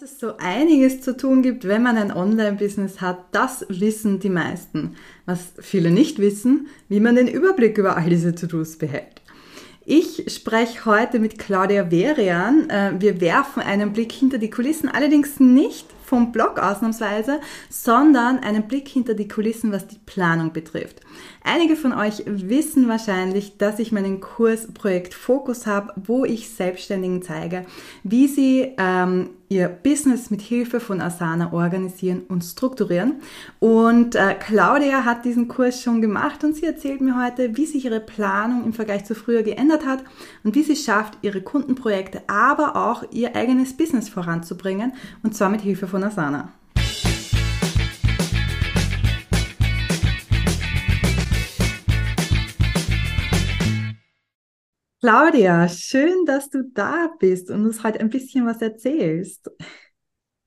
Dass es so einiges zu tun gibt, wenn man ein Online-Business hat, das wissen die meisten. Was viele nicht wissen, wie man den Überblick über all diese To-Dos behält. Ich spreche heute mit Claudia Verian. Äh, wir werfen einen Blick hinter die Kulissen, allerdings nicht vom Blog ausnahmsweise, sondern einen Blick hinter die Kulissen, was die Planung betrifft. Einige von euch wissen wahrscheinlich, dass ich meinen Kurs Projekt Fokus habe, wo ich Selbstständigen zeige, wie sie ähm, ihr Business mit Hilfe von Asana organisieren und strukturieren. Und äh, Claudia hat diesen Kurs schon gemacht und sie erzählt mir heute, wie sich ihre Planung im Vergleich zu früher geändert hat und wie sie schafft, ihre Kundenprojekte, aber auch ihr eigenes Business voranzubringen und zwar mit Hilfe von Asana. Claudia, schön, dass du da bist und uns heute ein bisschen was erzählst.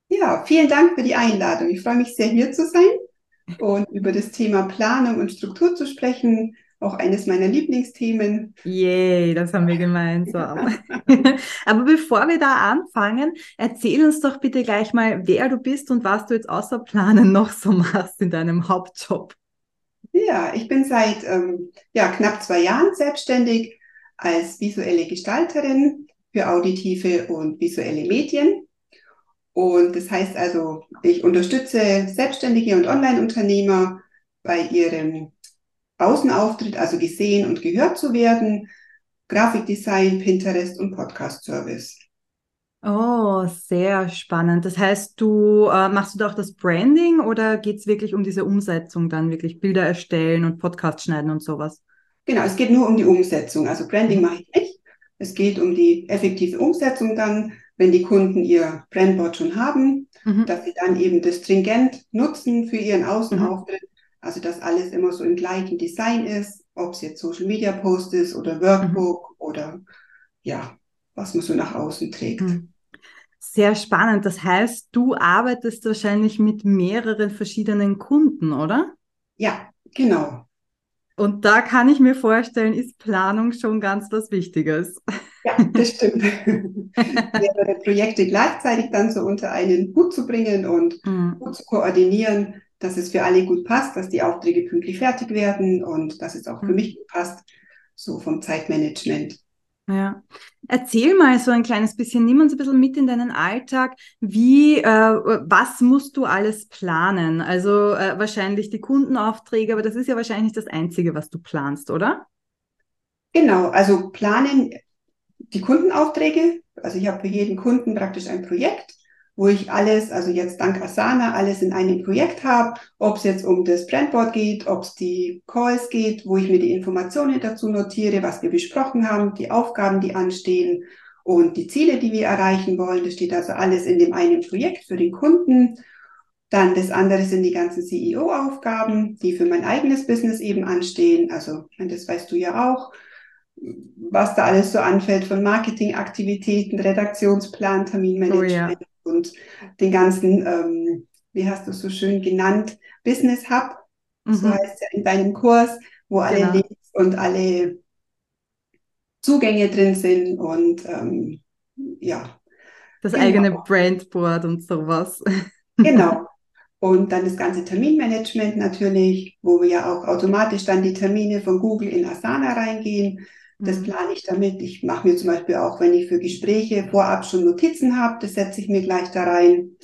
Ja, vielen Dank für die Einladung. Ich freue mich sehr, hier zu sein und über das Thema Planung und Struktur zu sprechen. Auch eines meiner Lieblingsthemen. Yay, das haben wir gemeinsam. Aber bevor wir da anfangen, erzähl uns doch bitte gleich mal, wer du bist und was du jetzt außer Planen noch so machst in deinem Hauptjob. Ja, ich bin seit ähm, ja, knapp zwei Jahren selbstständig als visuelle Gestalterin für auditive und visuelle Medien. Und das heißt also, ich unterstütze Selbstständige und Online-Unternehmer bei ihrem Außenauftritt, also gesehen und gehört zu werden, Grafikdesign, Pinterest und Podcast-Service. Oh, sehr spannend. Das heißt, du äh, machst du da das Branding oder geht es wirklich um diese Umsetzung dann, wirklich Bilder erstellen und Podcast schneiden und sowas? Genau, es geht nur um die Umsetzung. Also Branding mhm. mache ich nicht. Es geht um die effektive Umsetzung dann, wenn die Kunden ihr Brandboard schon haben, mhm. dass sie dann eben das stringent nutzen für ihren Außenauftritt. Mhm. Also dass alles immer so im gleichen Design ist, ob es jetzt Social Media Post ist oder Workbook mhm. oder ja, was man so nach außen trägt. Mhm. Sehr spannend. Das heißt, du arbeitest wahrscheinlich mit mehreren verschiedenen Kunden, oder? Ja, genau. Und da kann ich mir vorstellen, ist Planung schon ganz was Wichtiges. Ja, das stimmt. Mehrere Projekte gleichzeitig dann so unter einen Hut zu bringen und mhm. gut zu koordinieren, dass es für alle gut passt, dass die Aufträge pünktlich fertig werden und dass es auch für mhm. mich gut passt, so vom Zeitmanagement. Ja. Erzähl mal so ein kleines bisschen, nimm uns ein bisschen mit in deinen Alltag. Wie, äh, was musst du alles planen? Also äh, wahrscheinlich die Kundenaufträge, aber das ist ja wahrscheinlich nicht das Einzige, was du planst, oder? Genau, also planen die Kundenaufträge. Also ich habe für jeden Kunden praktisch ein Projekt wo ich alles, also jetzt dank Asana, alles in einem Projekt habe, ob es jetzt um das Brandboard geht, ob es die Calls geht, wo ich mir die Informationen dazu notiere, was wir besprochen haben, die Aufgaben, die anstehen und die Ziele, die wir erreichen wollen. Das steht also alles in dem einen Projekt für den Kunden. Dann das andere sind die ganzen CEO-Aufgaben, die für mein eigenes Business eben anstehen. Also, das weißt du ja auch, was da alles so anfällt von Marketingaktivitäten, Redaktionsplan, Terminmanagement. Oh ja und den ganzen, ähm, wie hast du es so schön genannt, Business Hub, mhm. so heißt es ja in deinem Kurs, wo alle genau. Links und alle Zugänge drin sind und ähm, ja. Das genau. eigene Brandboard und sowas. Genau. Und dann das ganze Terminmanagement natürlich, wo wir ja auch automatisch dann die Termine von Google in Asana reingehen. Das mhm. plane ich damit. Ich mache mir zum Beispiel auch, wenn ich für Gespräche vorab schon Notizen habe, das setze ich mir gleich da rein.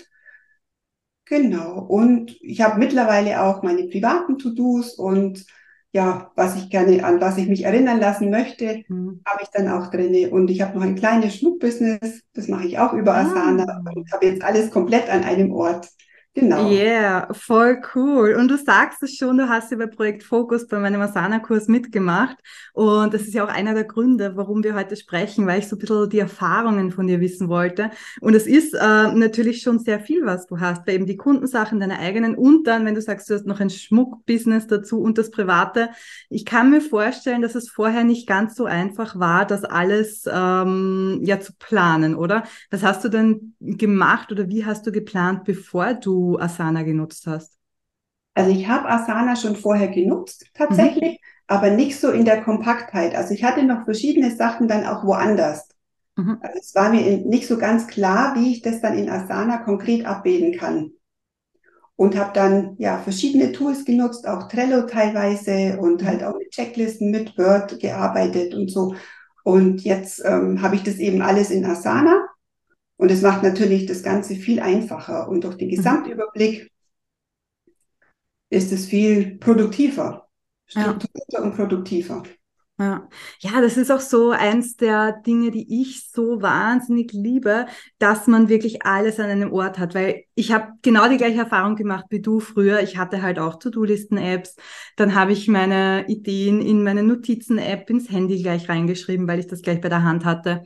Genau. Und ich habe mittlerweile auch meine privaten To-Dos und ja, was ich gerne, an was ich mich erinnern lassen möchte, mhm. habe ich dann auch drinne. Und ich habe noch ein kleines Schmuckbusiness, das mache ich auch über ah. Asana und habe jetzt alles komplett an einem Ort. Genau. Yeah, voll cool. Und du sagst es schon, du hast ja bei Projekt Fokus bei meinem Asana-Kurs mitgemacht. Und das ist ja auch einer der Gründe, warum wir heute sprechen, weil ich so ein bisschen die Erfahrungen von dir wissen wollte. Und es ist äh, natürlich schon sehr viel, was du hast, weil eben die Kundensachen, deine eigenen und dann, wenn du sagst, du hast noch ein Schmuckbusiness dazu und das Private. Ich kann mir vorstellen, dass es vorher nicht ganz so einfach war, das alles ähm, ja zu planen, oder? Was hast du denn gemacht oder wie hast du geplant, bevor du Asana genutzt hast? Also ich habe Asana schon vorher genutzt, tatsächlich, mhm. aber nicht so in der Kompaktheit. Also ich hatte noch verschiedene Sachen dann auch woanders. Mhm. Also es war mir nicht so ganz klar, wie ich das dann in Asana konkret abbilden kann. Und habe dann ja verschiedene Tools genutzt, auch Trello teilweise und halt auch mit Checklisten mit Word gearbeitet und so. Und jetzt ähm, habe ich das eben alles in Asana und es macht natürlich das Ganze viel einfacher und durch den mhm. Gesamtüberblick ist es viel produktiver, strukturierter ja. und produktiver. Ja. ja, das ist auch so eins der Dinge, die ich so wahnsinnig liebe, dass man wirklich alles an einem Ort hat, weil ich habe genau die gleiche Erfahrung gemacht wie du früher. Ich hatte halt auch To-Do-Listen-Apps, dann habe ich meine Ideen in meine Notizen-App ins Handy gleich reingeschrieben, weil ich das gleich bei der Hand hatte.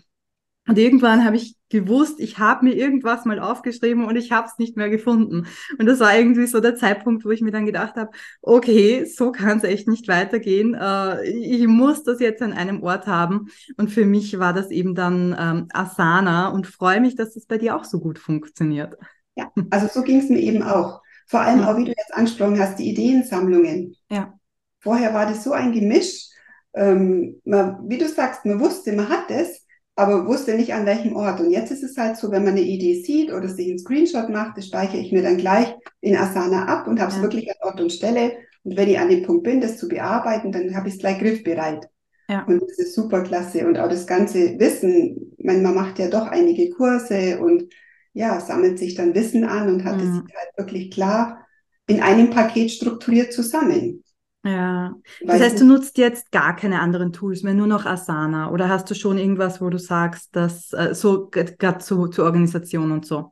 Und irgendwann habe ich gewusst, ich habe mir irgendwas mal aufgeschrieben und ich habe es nicht mehr gefunden. Und das war irgendwie so der Zeitpunkt, wo ich mir dann gedacht habe, okay, so kann es echt nicht weitergehen. Äh, ich muss das jetzt an einem Ort haben. Und für mich war das eben dann ähm, Asana und freue mich, dass das bei dir auch so gut funktioniert. Ja, also so ging es mir eben auch. Vor allem auch, wie du jetzt angesprochen hast, die Ideensammlungen. Ja. Vorher war das so ein Gemisch. Ähm, man, wie du sagst, man wusste, man hat es, aber wusste nicht an welchem Ort. Und jetzt ist es halt so, wenn man eine Idee sieht oder sich einen Screenshot macht, das speichere ich mir dann gleich in Asana ab und habe es ja. wirklich an Ort und Stelle. Und wenn ich an dem Punkt bin, das zu bearbeiten, dann habe ich es gleich griffbereit. Ja. Und das ist super klasse. Und auch das ganze Wissen, man, man macht ja doch einige Kurse und ja, sammelt sich dann Wissen an und hat mhm. es halt wirklich klar in einem Paket strukturiert zusammen. Ja, das heißt, du nutzt jetzt gar keine anderen Tools mehr, nur noch Asana oder hast du schon irgendwas, wo du sagst, dass äh, so gerade zu, zur Organisation und so?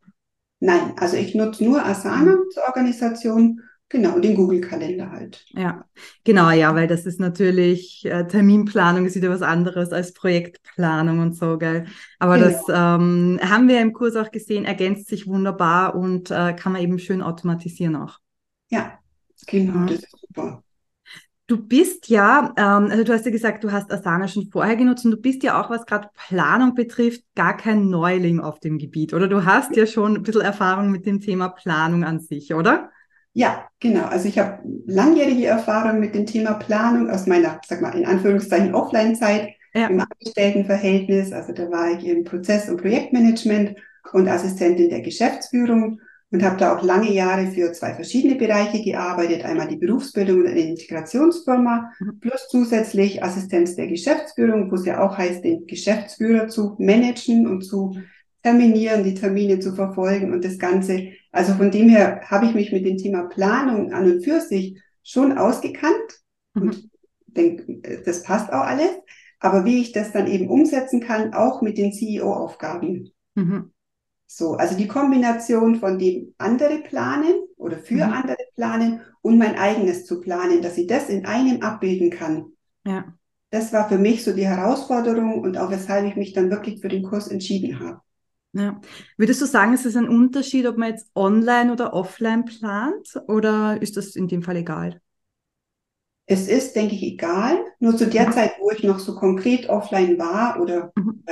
Nein, also ich nutze nur Asana mhm. zur Organisation, genau, den Google-Kalender halt. Ja, genau, ja, weil das ist natürlich, äh, Terminplanung ist wieder was anderes als Projektplanung und so, gell. Aber genau. das ähm, haben wir im Kurs auch gesehen, ergänzt sich wunderbar und äh, kann man eben schön automatisieren auch. Ja, genau, das ist super. Du bist ja, ähm, also du hast ja gesagt, du hast Asana schon vorher genutzt und du bist ja auch, was gerade Planung betrifft, gar kein Neuling auf dem Gebiet, oder? Du hast ja schon ein bisschen Erfahrung mit dem Thema Planung an sich, oder? Ja, genau. Also ich habe langjährige Erfahrung mit dem Thema Planung aus meiner, sag mal, in Anführungszeichen Offline-Zeit ja. im Angestelltenverhältnis. Also da war ich im Prozess- und Projektmanagement und Assistentin der Geschäftsführung und habe da auch lange Jahre für zwei verschiedene Bereiche gearbeitet. Einmal die Berufsbildung und eine Integrationsfirma, mhm. plus zusätzlich Assistenz der Geschäftsführung, wo es ja auch heißt, den Geschäftsführer zu managen und zu terminieren, die Termine zu verfolgen und das Ganze. Also von dem her habe ich mich mit dem Thema Planung an und für sich schon ausgekannt mhm. und denke, das passt auch alles. Aber wie ich das dann eben umsetzen kann, auch mit den CEO-Aufgaben. Mhm. So, also die Kombination von dem andere planen oder für mhm. andere planen und mein eigenes zu planen, dass ich das in einem abbilden kann. Ja. Das war für mich so die Herausforderung und auch weshalb ich mich dann wirklich für den Kurs entschieden habe. Ja. Würdest du sagen, ist es ein Unterschied, ob man jetzt online oder offline plant oder ist das in dem Fall egal? Es ist, denke ich, egal. Nur zu der mhm. Zeit, wo ich noch so konkret offline war oder mhm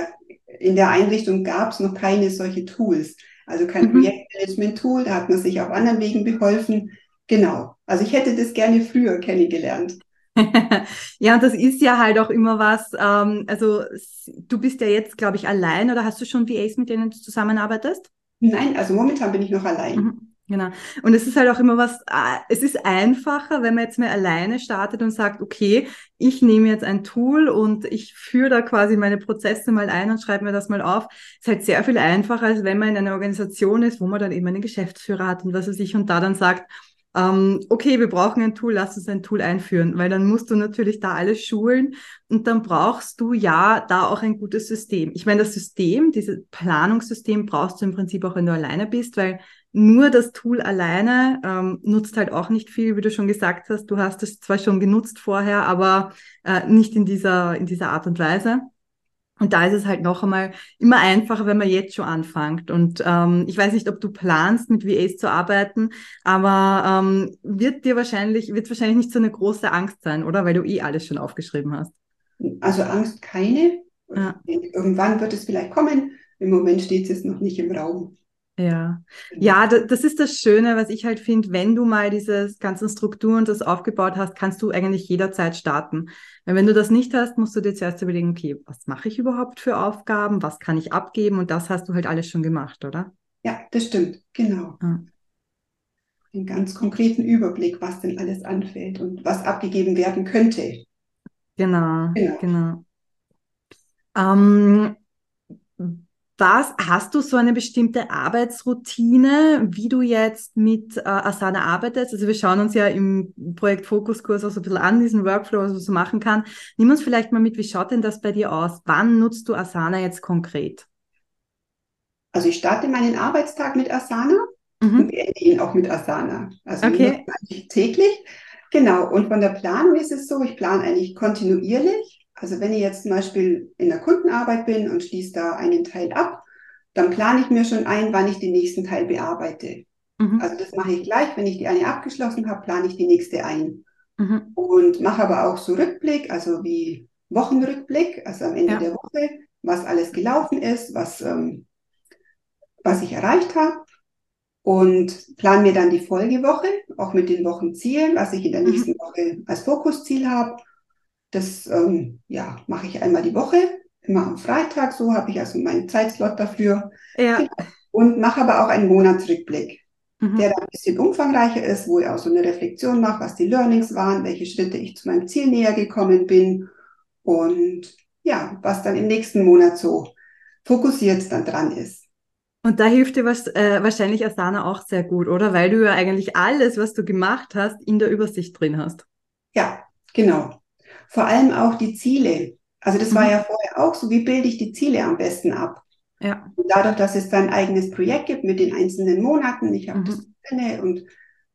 in der Einrichtung gab es noch keine solche Tools. Also kein mhm. Projektmanagement-Tool, da hat man sich auf anderen Wegen beholfen. Genau. Also ich hätte das gerne früher kennengelernt. ja, und das ist ja halt auch immer was. Ähm, also du bist ja jetzt, glaube ich, allein oder hast du schon VAs, mit denen du zusammenarbeitest? Nein, also momentan bin ich noch allein. Mhm. Genau. Und es ist halt auch immer was, äh, es ist einfacher, wenn man jetzt mal alleine startet und sagt, okay, ich nehme jetzt ein Tool und ich führe da quasi meine Prozesse mal ein und schreibe mir das mal auf. Ist halt sehr viel einfacher, als wenn man in einer Organisation ist, wo man dann eben einen Geschäftsführer hat und was weiß ich und da dann sagt, ähm, okay, wir brauchen ein Tool, lass uns ein Tool einführen, weil dann musst du natürlich da alles schulen und dann brauchst du ja da auch ein gutes System. Ich meine, das System, dieses Planungssystem brauchst du im Prinzip auch, wenn du alleine bist, weil nur das Tool alleine ähm, nutzt halt auch nicht viel, wie du schon gesagt hast. Du hast es zwar schon genutzt vorher, aber äh, nicht in dieser, in dieser Art und Weise. Und da ist es halt noch einmal immer einfacher, wenn man jetzt schon anfängt. Und ähm, ich weiß nicht, ob du planst, mit VAs zu arbeiten, aber ähm, wird dir wahrscheinlich, wird wahrscheinlich nicht so eine große Angst sein, oder? Weil du eh alles schon aufgeschrieben hast. Also Angst keine. Ja. Irgendwann wird es vielleicht kommen. Im Moment steht es noch nicht im Raum. Ja, ja, das ist das Schöne, was ich halt finde, wenn du mal diese ganzen Strukturen das aufgebaut hast, kannst du eigentlich jederzeit starten. Weil wenn du das nicht hast, musst du dir zuerst überlegen, okay, was mache ich überhaupt für Aufgaben, was kann ich abgeben und das hast du halt alles schon gemacht, oder? Ja, das stimmt, genau. Ja. Einen ganz konkreten Überblick, was denn alles anfällt und was abgegeben werden könnte. Genau, genau. genau. Ähm, was hast du so eine bestimmte Arbeitsroutine, wie du jetzt mit äh, Asana arbeitest? Also wir schauen uns ja im Projekt Fokuskurs auch so ein bisschen an, diesen Workflow, was man so machen kann. Nimm uns vielleicht mal mit, wie schaut denn das bei dir aus? Wann nutzt du Asana jetzt konkret? Also ich starte meinen Arbeitstag mit Asana mhm. und beende ihn auch mit Asana. Also okay. täglich. Genau. Und von der Planung ist es so, ich plane eigentlich kontinuierlich. Also wenn ich jetzt zum Beispiel in der Kundenarbeit bin und schließe da einen Teil ab, dann plane ich mir schon ein, wann ich den nächsten Teil bearbeite. Mhm. Also das mache ich gleich. Wenn ich die eine abgeschlossen habe, plane ich die nächste ein. Mhm. Und mache aber auch so Rückblick, also wie Wochenrückblick, also am Ende ja. der Woche, was alles gelaufen ist, was, ähm, was ich erreicht habe. Und plane mir dann die Folgewoche, auch mit den Wochenzielen, was ich in der mhm. nächsten Woche als Fokusziel habe das ähm, ja, mache ich einmal die Woche, immer am Freitag, so habe ich also meinen Zeitslot dafür. Ja. Genau. Und mache aber auch einen Monatsrückblick, mhm. der dann ein bisschen umfangreicher ist, wo ich auch so eine Reflexion mache, was die Learnings waren, welche Schritte ich zu meinem Ziel näher gekommen bin und ja, was dann im nächsten Monat so fokussiert dann dran ist. Und da hilft dir was, äh, wahrscheinlich Asana auch sehr gut, oder? Weil du ja eigentlich alles, was du gemacht hast, in der Übersicht drin hast. Ja, genau. Vor allem auch die Ziele. Also das mhm. war ja vorher auch so, wie bilde ich die Ziele am besten ab? Ja. Und dadurch, dass es dann ein eigenes Projekt gibt mit den einzelnen Monaten, ich habe mhm. das drinne und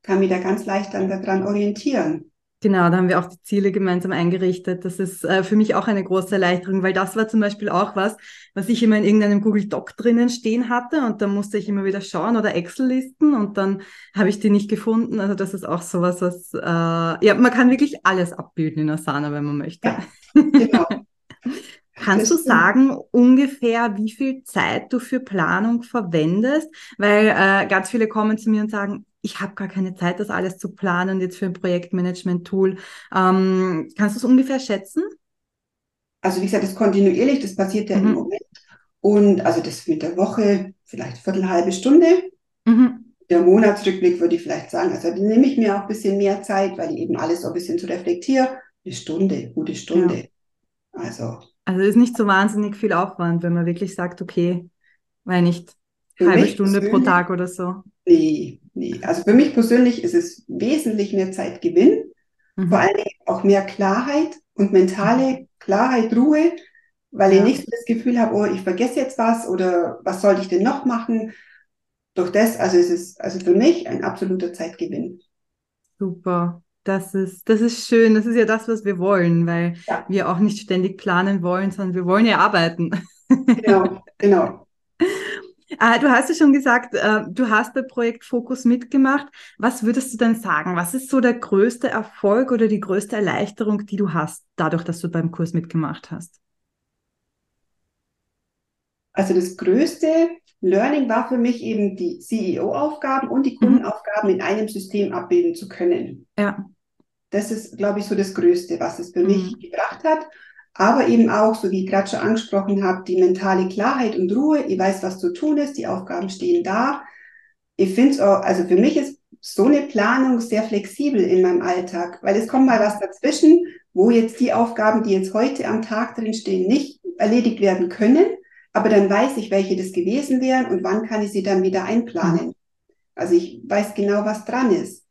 kann mich da ganz leicht dann daran orientieren. Genau, da haben wir auch die Ziele gemeinsam eingerichtet. Das ist äh, für mich auch eine große Erleichterung, weil das war zum Beispiel auch was, was ich immer in irgendeinem Google Doc drinnen stehen hatte und da musste ich immer wieder schauen oder Excel-Listen und dann habe ich die nicht gefunden. Also das ist auch sowas, was, äh, ja, man kann wirklich alles abbilden in Asana, wenn man möchte. Ja, genau. Kannst du sagen ungefähr, wie viel Zeit du für Planung verwendest? Weil äh, ganz viele kommen zu mir und sagen, ich habe gar keine Zeit, das alles zu planen, jetzt für ein Projektmanagement-Tool. Ähm, kannst du es ungefähr schätzen? Also wie gesagt, das kontinuierlich, das passiert ja mhm. im Moment. Und also das mit der Woche vielleicht viertel, halbe Stunde. Mhm. Der Monatsrückblick würde ich vielleicht sagen, also nehme ich mir auch ein bisschen mehr Zeit, weil ich eben alles so ein bisschen zu reflektiere. Eine Stunde, gute Stunde. Ja. Also. Also ist nicht so wahnsinnig viel Aufwand, wenn man wirklich sagt, okay, weil nicht halbe Stunde pro Tag oder so. Nee, nee. Also für mich persönlich ist es wesentlich mehr Zeitgewinn, mhm. vor allem auch mehr Klarheit und mentale Klarheit, Ruhe, weil ja. ich nicht so das Gefühl habe, oh, ich vergesse jetzt was oder was sollte ich denn noch machen. Durch das, also es ist also für mich ein absoluter Zeitgewinn. Super. Das ist, das ist schön. Das ist ja das, was wir wollen, weil ja. wir auch nicht ständig planen wollen, sondern wir wollen ja arbeiten. Genau, genau. Äh, du hast ja schon gesagt, äh, du hast bei Projekt Fokus mitgemacht. Was würdest du denn sagen? Was ist so der größte Erfolg oder die größte Erleichterung, die du hast, dadurch, dass du beim Kurs mitgemacht hast? Also das größte Learning war für mich eben die CEO-Aufgaben und die mhm. Kundenaufgaben in einem System abbilden zu können. Ja. Das ist, glaube ich, so das Größte, was es für mhm. mich gebracht hat aber eben auch, so wie ich gerade schon angesprochen habe, die mentale Klarheit und Ruhe. Ich weiß, was zu tun ist, die Aufgaben stehen da. Ich finde es auch, also für mich ist so eine Planung sehr flexibel in meinem Alltag, weil es kommt mal was dazwischen, wo jetzt die Aufgaben, die jetzt heute am Tag drin stehen, nicht erledigt werden können. Aber dann weiß ich, welche das gewesen wären und wann kann ich sie dann wieder einplanen. Also ich weiß genau, was dran ist.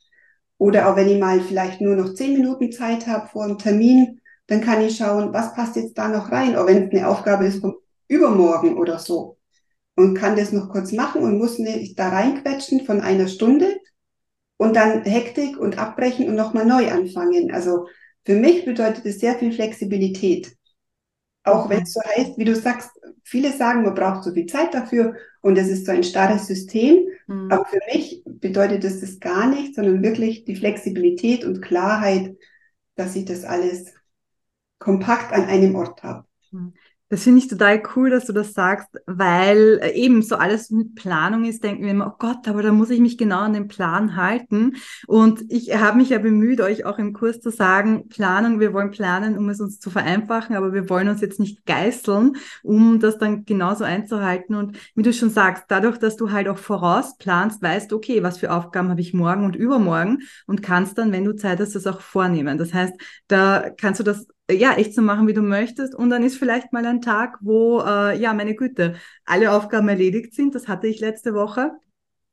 Oder auch wenn ich mal vielleicht nur noch zehn Minuten Zeit habe vor einem Termin, dann kann ich schauen, was passt jetzt da noch rein, auch wenn es eine Aufgabe ist vom Übermorgen oder so. Und kann das noch kurz machen und muss nicht da reinquetschen von einer Stunde und dann Hektik und abbrechen und nochmal neu anfangen. Also für mich bedeutet es sehr viel Flexibilität. Auch wenn es so heißt, wie du sagst, viele sagen, man braucht so viel Zeit dafür und es ist so ein starres System. Mhm. Aber für mich bedeutet es das gar nicht, sondern wirklich die Flexibilität und Klarheit, dass ich das alles kompakt an einem Ort habe. Hm. Das finde ich total cool, dass du das sagst, weil äh, eben so alles mit Planung ist, denken wir immer, oh Gott, aber da muss ich mich genau an den Plan halten. Und ich habe mich ja bemüht, euch auch im Kurs zu sagen, Planung, wir wollen planen, um es uns zu vereinfachen, aber wir wollen uns jetzt nicht geißeln, um das dann genauso einzuhalten. Und wie du schon sagst, dadurch, dass du halt auch vorausplanst, weißt, okay, was für Aufgaben habe ich morgen und übermorgen und kannst dann, wenn du Zeit hast, das auch vornehmen. Das heißt, da kannst du das ja, echt so machen, wie du möchtest. Und dann ist vielleicht mal ein Tag, wo, äh, ja, meine Güte, alle Aufgaben erledigt sind. Das hatte ich letzte Woche.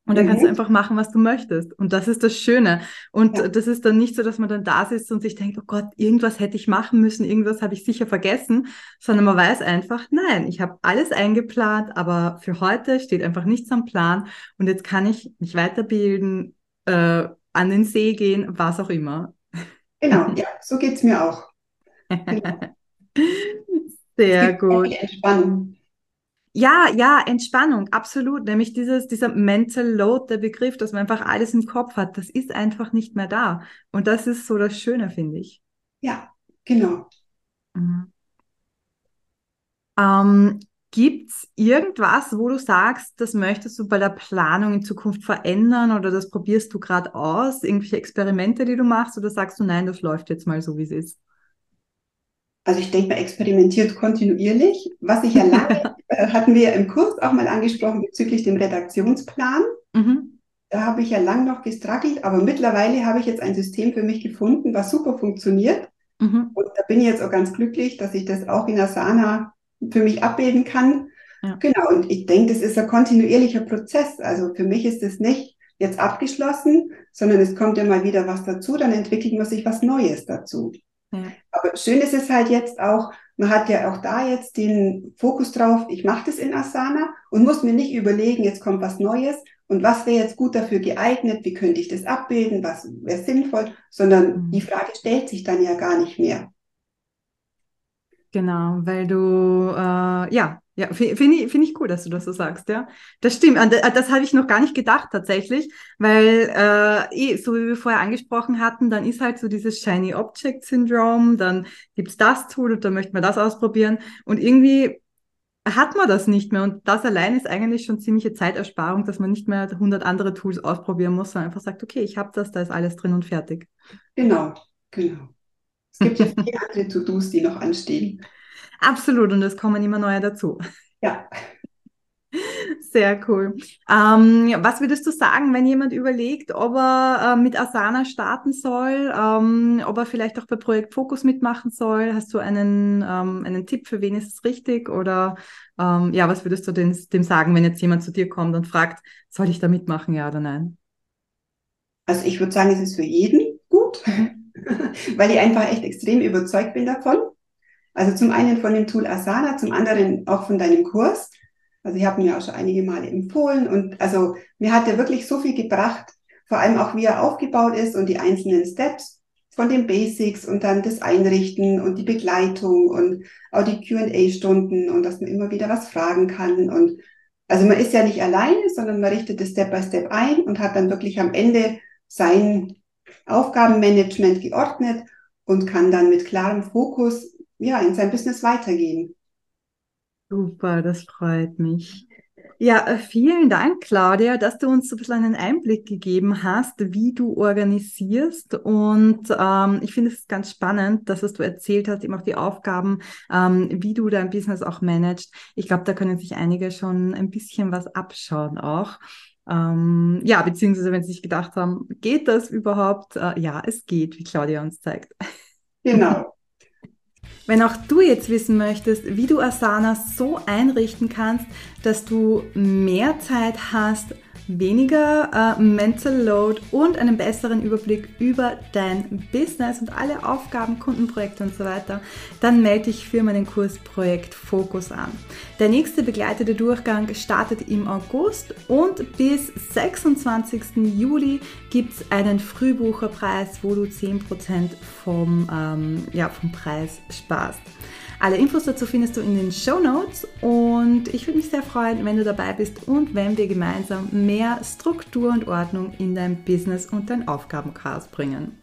Und dann mhm. kannst du mhm. einfach machen, was du möchtest. Und das ist das Schöne. Und ja. das ist dann nicht so, dass man dann da sitzt und sich denkt, oh Gott, irgendwas hätte ich machen müssen, irgendwas habe ich sicher vergessen, sondern man weiß einfach, nein, ich habe alles eingeplant, aber für heute steht einfach nichts am Plan. Und jetzt kann ich mich weiterbilden, äh, an den See gehen, was auch immer. Genau, ja, so geht es mir auch. Sehr gut. Entspannung. Ja, ja, Entspannung, absolut. Nämlich dieses, dieser Mental Load, der Begriff, dass man einfach alles im Kopf hat, das ist einfach nicht mehr da. Und das ist so das Schöne, finde ich. Ja, genau. Mhm. Ähm, Gibt es irgendwas, wo du sagst, das möchtest du bei der Planung in Zukunft verändern oder das probierst du gerade aus? Irgendwelche Experimente, die du machst oder sagst du, nein, das läuft jetzt mal so, wie es ist? Also ich denke, man experimentiert kontinuierlich. Was ich ja lange, äh, hatten wir ja im Kurs auch mal angesprochen bezüglich dem Redaktionsplan. Mhm. Da habe ich ja lang noch gestruggelt, aber mittlerweile habe ich jetzt ein System für mich gefunden, was super funktioniert. Mhm. Und da bin ich jetzt auch ganz glücklich, dass ich das auch in Asana für mich abbilden kann. Ja. Genau, und ich denke, das ist ein kontinuierlicher Prozess. Also für mich ist es nicht jetzt abgeschlossen, sondern es kommt ja mal wieder was dazu, dann entwickelt man sich was Neues dazu. Ja. Aber schön ist es halt jetzt auch, man hat ja auch da jetzt den Fokus drauf, ich mache das in Asana und muss mir nicht überlegen, jetzt kommt was Neues und was wäre jetzt gut dafür geeignet, wie könnte ich das abbilden, was wäre sinnvoll, sondern mhm. die Frage stellt sich dann ja gar nicht mehr. Genau, weil du, äh, ja, ja, finde ich, find ich cool, dass du das so sagst, ja. Das stimmt, das habe ich noch gar nicht gedacht tatsächlich, weil, äh, eh, so wie wir vorher angesprochen hatten, dann ist halt so dieses Shiny Object Syndrome, dann gibt's das Tool und dann möchte man das ausprobieren und irgendwie hat man das nicht mehr und das allein ist eigentlich schon ziemliche Zeitersparung, dass man nicht mehr 100 andere Tools ausprobieren muss, sondern einfach sagt, okay, ich habe das, da ist alles drin und fertig. Genau, genau. Es gibt ja viele andere To-Dos, die noch anstehen. Absolut, und es kommen immer neue dazu. Ja. Sehr cool. Ähm, was würdest du sagen, wenn jemand überlegt, ob er äh, mit Asana starten soll, ähm, ob er vielleicht auch bei Projekt Fokus mitmachen soll? Hast du einen, ähm, einen Tipp, für wen ist es richtig? Oder ähm, ja, was würdest du dem, dem sagen, wenn jetzt jemand zu dir kommt und fragt, soll ich da mitmachen, ja oder nein? Also ich würde sagen, es ist für jeden gut, weil ich einfach echt extrem überzeugt bin davon. Also zum einen von dem Tool Asana, zum anderen auch von deinem Kurs. Also ich habe mir auch schon einige Male empfohlen und also mir hat er wirklich so viel gebracht, vor allem auch wie er aufgebaut ist und die einzelnen Steps von den Basics und dann das Einrichten und die Begleitung und auch die Q&A-Stunden und dass man immer wieder was fragen kann und also man ist ja nicht alleine, sondern man richtet es Step by Step ein und hat dann wirklich am Ende sein Aufgabenmanagement geordnet und kann dann mit klarem Fokus ja, in sein Business weitergehen. Super, das freut mich. Ja, äh, vielen Dank, Claudia, dass du uns so ein bisschen einen Einblick gegeben hast, wie du organisierst. Und ähm, ich finde es ganz spannend, dass was du erzählt hast, eben auch die Aufgaben, ähm, wie du dein Business auch managst. Ich glaube, da können sich einige schon ein bisschen was abschauen auch. Ähm, ja, beziehungsweise wenn sie sich gedacht haben, geht das überhaupt? Äh, ja, es geht, wie Claudia uns zeigt. Genau. Wenn auch du jetzt wissen möchtest, wie du Asana so einrichten kannst, dass du mehr Zeit hast, weniger äh, Mental Load und einen besseren Überblick über dein Business und alle Aufgaben, Kundenprojekte und so weiter, dann melde dich für meinen Kurs Projekt Fokus an. Der nächste begleitete Durchgang startet im August und bis 26. Juli gibt es einen Frühbucherpreis, wo du 10% vom, ähm, ja, vom Preis sparst. Alle Infos dazu findest du in den Show Notes und ich würde mich sehr freuen, wenn du dabei bist und wenn wir gemeinsam mehr Struktur und Ordnung in dein Business und dein Aufgabenchaos bringen.